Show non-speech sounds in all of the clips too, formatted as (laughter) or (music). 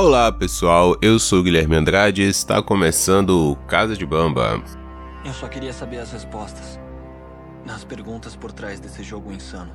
Olá pessoal, eu sou Guilherme Andrade e está começando o Casa de Bamba. Eu só queria saber as respostas. Nas perguntas por trás desse jogo insano.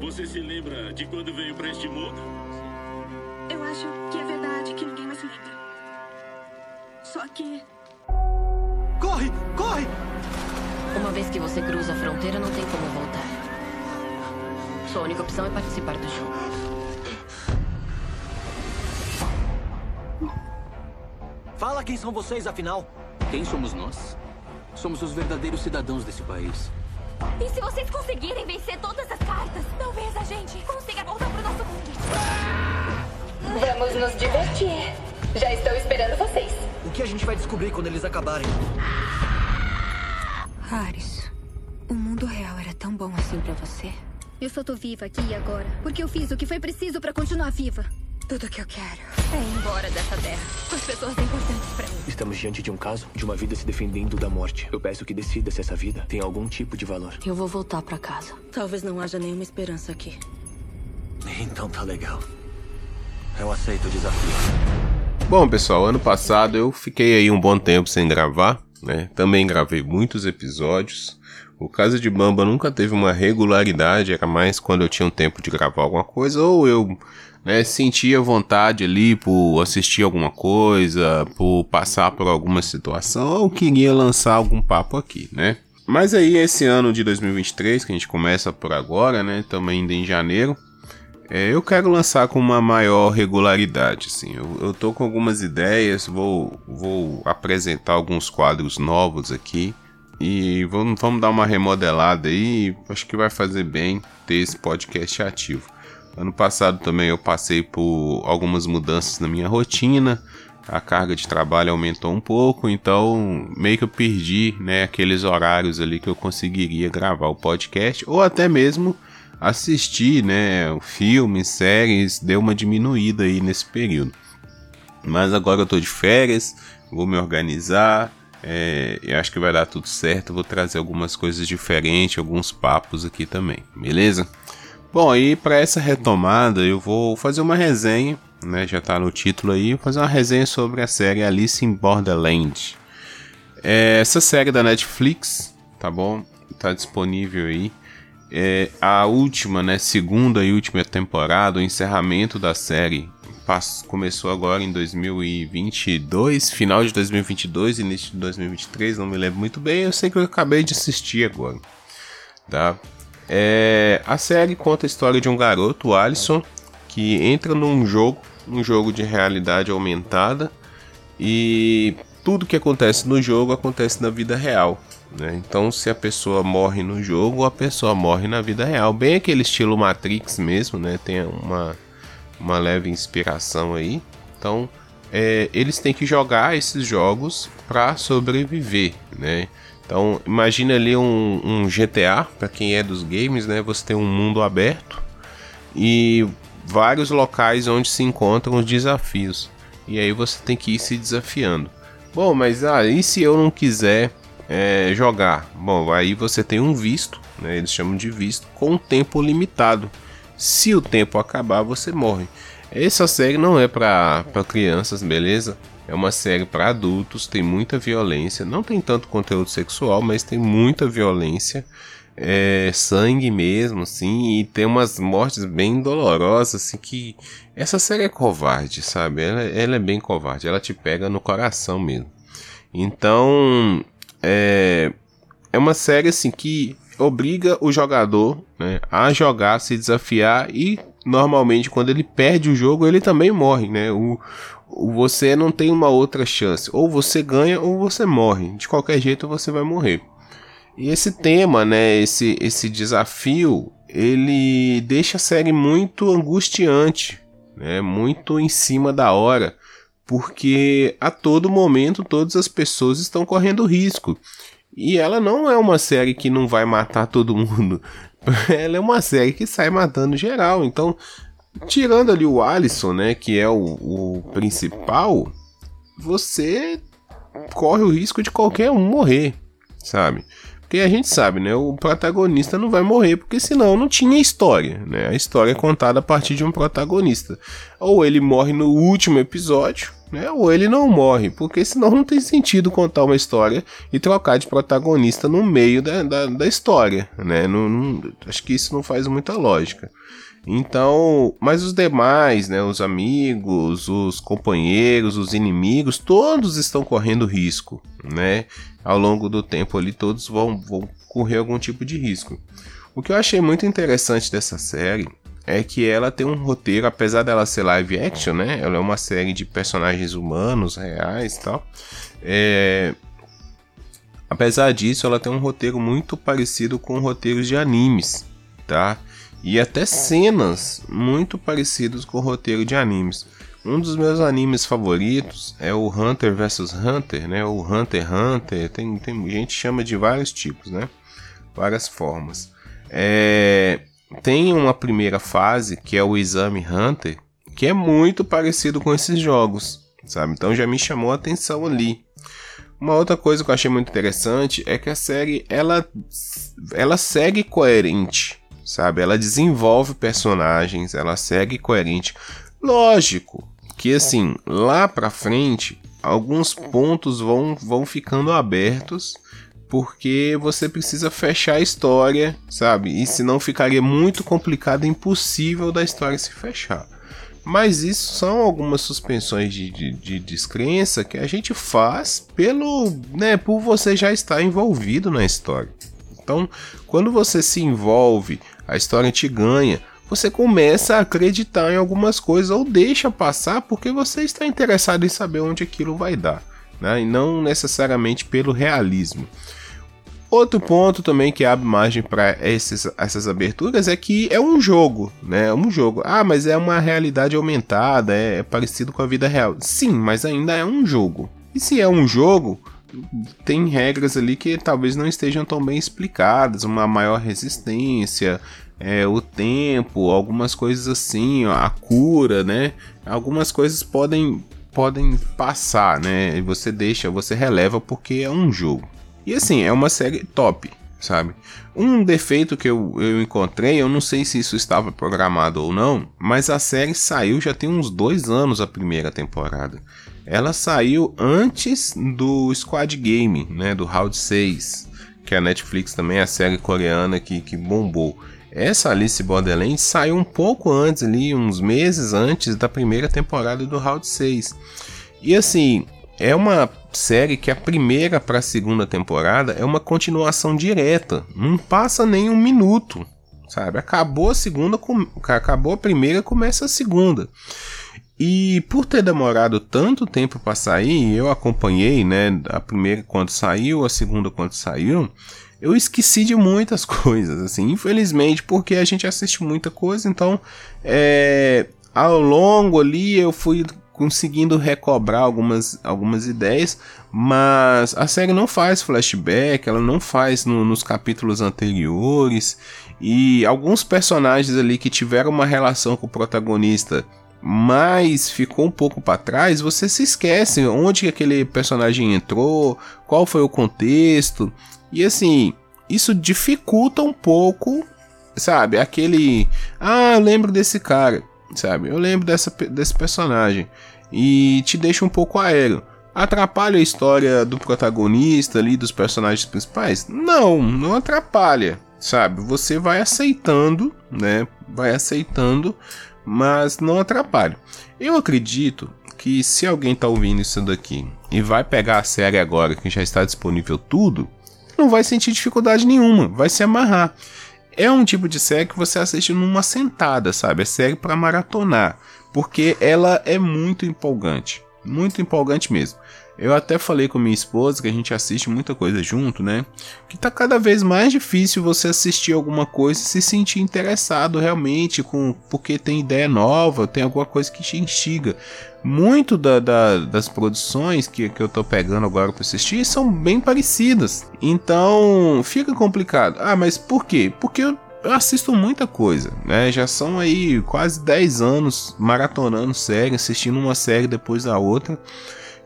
Você se lembra de quando veio pra este mundo? Eu acho que é verdade que ninguém mais se lembra. Só que. Corre! Corre! Uma vez que você cruza a fronteira, não tem como voltar. Sua única opção é participar do jogo. Fala quem são vocês, afinal. Quem somos nós? Somos os verdadeiros cidadãos desse país. E se vocês conseguirem vencer todas as cartas, talvez a gente consiga voltar pro nosso mundo. Vamos nos divertir. Já estou esperando vocês. O que a gente vai descobrir quando eles acabarem? Ares, o mundo real era tão bom assim pra você? Eu só tô viva aqui e agora. Porque eu fiz o que foi preciso pra continuar viva. Tudo que eu quero. É ir embora dessa terra. Com as pessoas importantes pra mim. Estamos diante de um caso de uma vida se defendendo da morte. Eu peço que decida se essa vida tem algum tipo de valor. Eu vou voltar pra casa. Talvez não haja nenhuma esperança aqui. Então tá legal. Eu aceito o desafio. Bom pessoal, ano passado eu fiquei aí um bom tempo sem gravar, né? Também gravei muitos episódios. O Casa de Bamba nunca teve uma regularidade, era mais quando eu tinha um tempo de gravar alguma coisa ou eu né, sentia vontade ali por assistir alguma coisa, por passar por alguma situação, ou queria lançar algum papo aqui, né? Mas aí esse ano de 2023, que a gente começa por agora, né, estamos ainda em janeiro, é, eu quero lançar com uma maior regularidade, assim, eu, eu tô com algumas ideias, vou, vou apresentar alguns quadros novos aqui, e vamos, vamos dar uma remodelada aí, acho que vai fazer bem ter esse podcast ativo. Ano passado também eu passei por algumas mudanças na minha rotina, a carga de trabalho aumentou um pouco, então meio que eu perdi né, aqueles horários ali que eu conseguiria gravar o podcast, ou até mesmo assistir né, filmes, séries, deu uma diminuída aí nesse período. Mas agora eu tô de férias, vou me organizar, é, eu acho que vai dar tudo certo. Vou trazer algumas coisas diferentes, alguns papos aqui também, beleza? Bom, aí para essa retomada eu vou fazer uma resenha, né? Já tá no título aí, fazer uma resenha sobre a série Alice in Borderland. É, essa série da Netflix, tá bom? Tá disponível aí. É, a última, né? Segunda e última temporada, o encerramento da série começou agora em 2022, final de 2022, início de 2023, não me lembro muito bem. Eu sei que eu acabei de assistir agora, tá? É, a série conta a história de um garoto, Alisson, que entra num jogo, um jogo de realidade aumentada e tudo que acontece no jogo acontece na vida real. Né? Então, se a pessoa morre no jogo, a pessoa morre na vida real. Bem aquele estilo Matrix mesmo, né? Tem uma, uma leve inspiração aí. Então, é, eles têm que jogar esses jogos para sobreviver, né? Então, imagine ali um, um GTA, para quem é dos games, né? Você tem um mundo aberto e vários locais onde se encontram os desafios. E aí você tem que ir se desafiando. Bom, mas ah, e se eu não quiser é, jogar? Bom, aí você tem um visto, né? Eles chamam de visto, com tempo limitado. Se o tempo acabar, você morre. Essa série não é para crianças, beleza? É uma série para adultos, tem muita violência, não tem tanto conteúdo sexual, mas tem muita violência, é, sangue mesmo, assim, e tem umas mortes bem dolorosas, assim, que essa série é covarde, sabe? Ela, ela é bem covarde, ela te pega no coração mesmo. Então, é, é uma série assim que obriga o jogador né, a jogar, se desafiar e normalmente quando ele perde o jogo ele também morre, né? O, você não tem uma outra chance. Ou você ganha ou você morre. De qualquer jeito você vai morrer. E esse tema, né, esse, esse desafio, ele deixa a série muito angustiante, né, muito em cima da hora, porque a todo momento todas as pessoas estão correndo risco. E ela não é uma série que não vai matar todo (laughs) mundo. ela é uma série que sai matando geral. Então Tirando ali o Alisson, né, que é o, o principal, você corre o risco de qualquer um morrer, sabe? porque a gente sabe, né? O protagonista não vai morrer, porque senão não tinha história, né? A história é contada a partir de um protagonista. Ou ele morre no último episódio, né? Ou ele não morre, porque senão não tem sentido contar uma história e trocar de protagonista no meio da, da, da história, né? Não, não, acho que isso não faz muita lógica. Então, mas os demais, né, os amigos, os companheiros, os inimigos, todos estão correndo risco, né? Ao longo do tempo ali, todos vão, vão correr algum tipo de risco. O que eu achei muito interessante dessa série é que ela tem um roteiro, apesar dela ser live action, né? Ela é uma série de personagens humanos, reais e tal. É... Apesar disso, ela tem um roteiro muito parecido com roteiros de animes, tá? E até cenas muito parecidas com o roteiro de animes. Um dos meus animes favoritos é o Hunter vs Hunter, né? O Hunter x Hunter, tem, tem gente que chama de vários tipos, né? Várias formas. É, tem uma primeira fase que é o Exame Hunter, que é muito parecido com esses jogos, sabe? Então já me chamou a atenção ali. Uma outra coisa que eu achei muito interessante é que a série ela, ela segue coerente sabe? Ela desenvolve personagens, ela segue coerente. Lógico que assim, lá pra frente, alguns pontos vão, vão ficando abertos porque você precisa fechar a história, sabe? E senão ficaria muito complicado, impossível da história se fechar. Mas isso são algumas suspensões de, de, de, descrença que a gente faz pelo, né, por você já estar envolvido na história. Então, quando você se envolve a história te ganha, você começa a acreditar em algumas coisas ou deixa passar porque você está interessado em saber onde aquilo vai dar, né? e não necessariamente pelo realismo. Outro ponto também que abre margem para essas aberturas é que é um jogo, né? É um jogo. Ah, mas é uma realidade aumentada, é, é parecido com a vida real. Sim, mas ainda é um jogo. E se é um jogo, tem regras ali que talvez não estejam tão bem explicadas, uma maior resistência, é, o tempo, algumas coisas assim, a cura, né? Algumas coisas podem podem passar, né? E você deixa, você releva porque é um jogo. E assim, é uma série top, sabe? Um defeito que eu, eu encontrei, eu não sei se isso estava programado ou não, mas a série saiu já tem uns dois anos a primeira temporada ela saiu antes do Squad Game, né, do Round 6, que a Netflix também é a série coreana que, que bombou. Essa Alice Borderlands saiu um pouco antes ali, uns meses antes da primeira temporada do Round 6. E assim, é uma série que a primeira para a segunda temporada é uma continuação direta, não passa nem um minuto, sabe? Acabou a segunda, acabou a primeira, começa a segunda. E por ter demorado tanto tempo para sair, eu acompanhei, né, a primeira quando saiu, a segunda quando saiu, eu esqueci de muitas (laughs) coisas, assim, infelizmente, porque a gente assiste muita coisa, então, é, ao longo ali eu fui conseguindo recobrar algumas, algumas ideias, mas a série não faz flashback, ela não faz no, nos capítulos anteriores, e alguns personagens ali que tiveram uma relação com o protagonista mas ficou um pouco para trás, você se esquece onde aquele personagem entrou, qual foi o contexto. E assim, isso dificulta um pouco, sabe? Aquele, ah, eu lembro desse cara, sabe? Eu lembro dessa, desse personagem e te deixa um pouco aéreo. Atrapalha a história do protagonista ali, dos personagens principais? Não, não atrapalha, sabe? Você vai aceitando, né? Vai aceitando mas não atrapalha. Eu acredito que se alguém está ouvindo isso daqui e vai pegar a série agora, que já está disponível tudo, não vai sentir dificuldade nenhuma, vai se amarrar. É um tipo de série que você assiste numa sentada, sabe? É série para maratonar, porque ela é muito empolgante, muito empolgante mesmo. Eu até falei com minha esposa que a gente assiste muita coisa junto, né? Que tá cada vez mais difícil você assistir alguma coisa e se sentir interessado realmente com porque tem ideia nova, tem alguma coisa que te instiga. Muito da, da, das produções que, que eu tô pegando agora para assistir são bem parecidas. Então fica complicado. Ah, mas por quê? Porque eu eu assisto muita coisa, né? Já são aí quase 10 anos maratonando série, assistindo uma série depois da outra.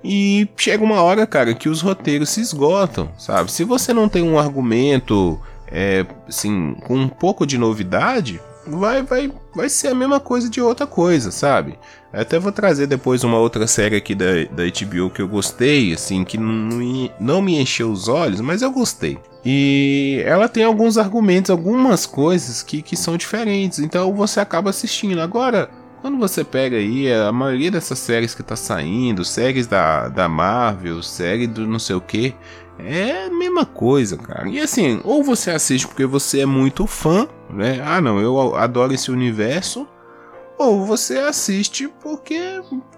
E chega uma hora, cara, que os roteiros se esgotam, sabe? Se você não tem um argumento, é, assim, com um pouco de novidade, vai, vai, vai ser a mesma coisa de outra coisa, sabe? Até vou trazer depois uma outra série aqui da, da HBO que eu gostei, assim, que não, não me encheu os olhos, mas eu gostei. E ela tem alguns argumentos, algumas coisas que, que são diferentes, então você acaba assistindo. Agora, quando você pega aí a maioria dessas séries que tá saindo, séries da, da Marvel, série do não sei o que, é a mesma coisa, cara. E assim, ou você assiste porque você é muito fã, né? Ah, não, eu adoro esse universo. Ou você assiste porque,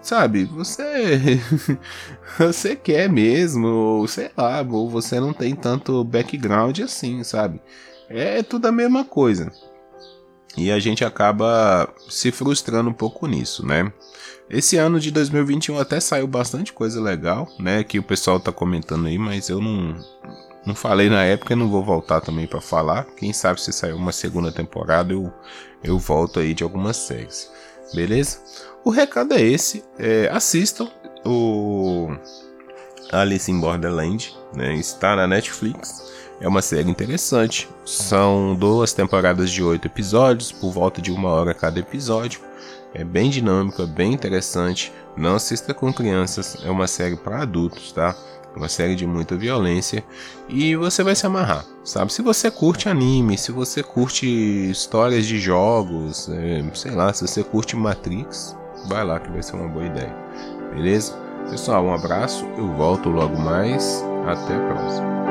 sabe, você (laughs) você quer mesmo, ou sei lá, ou você não tem tanto background assim, sabe? É tudo a mesma coisa. E a gente acaba se frustrando um pouco nisso, né? Esse ano de 2021 até saiu bastante coisa legal, né? Que o pessoal tá comentando aí, mas eu não, não falei na época e não vou voltar também para falar. Quem sabe se sair uma segunda temporada eu, eu volto aí de algumas séries. Beleza? O recado é esse. É, assistam o Alice in Borderland, né? Está na Netflix. É uma série interessante. São duas temporadas de oito episódios, por volta de uma hora cada episódio. É bem dinâmico, é bem interessante. Não assista com crianças, é uma série para adultos, tá? Uma série de muita violência e você vai se amarrar, sabe? Se você curte anime, se você curte histórias de jogos, é, sei lá, se você curte Matrix, vai lá que vai ser uma boa ideia, beleza? Pessoal, um abraço, eu volto logo mais, até a próxima.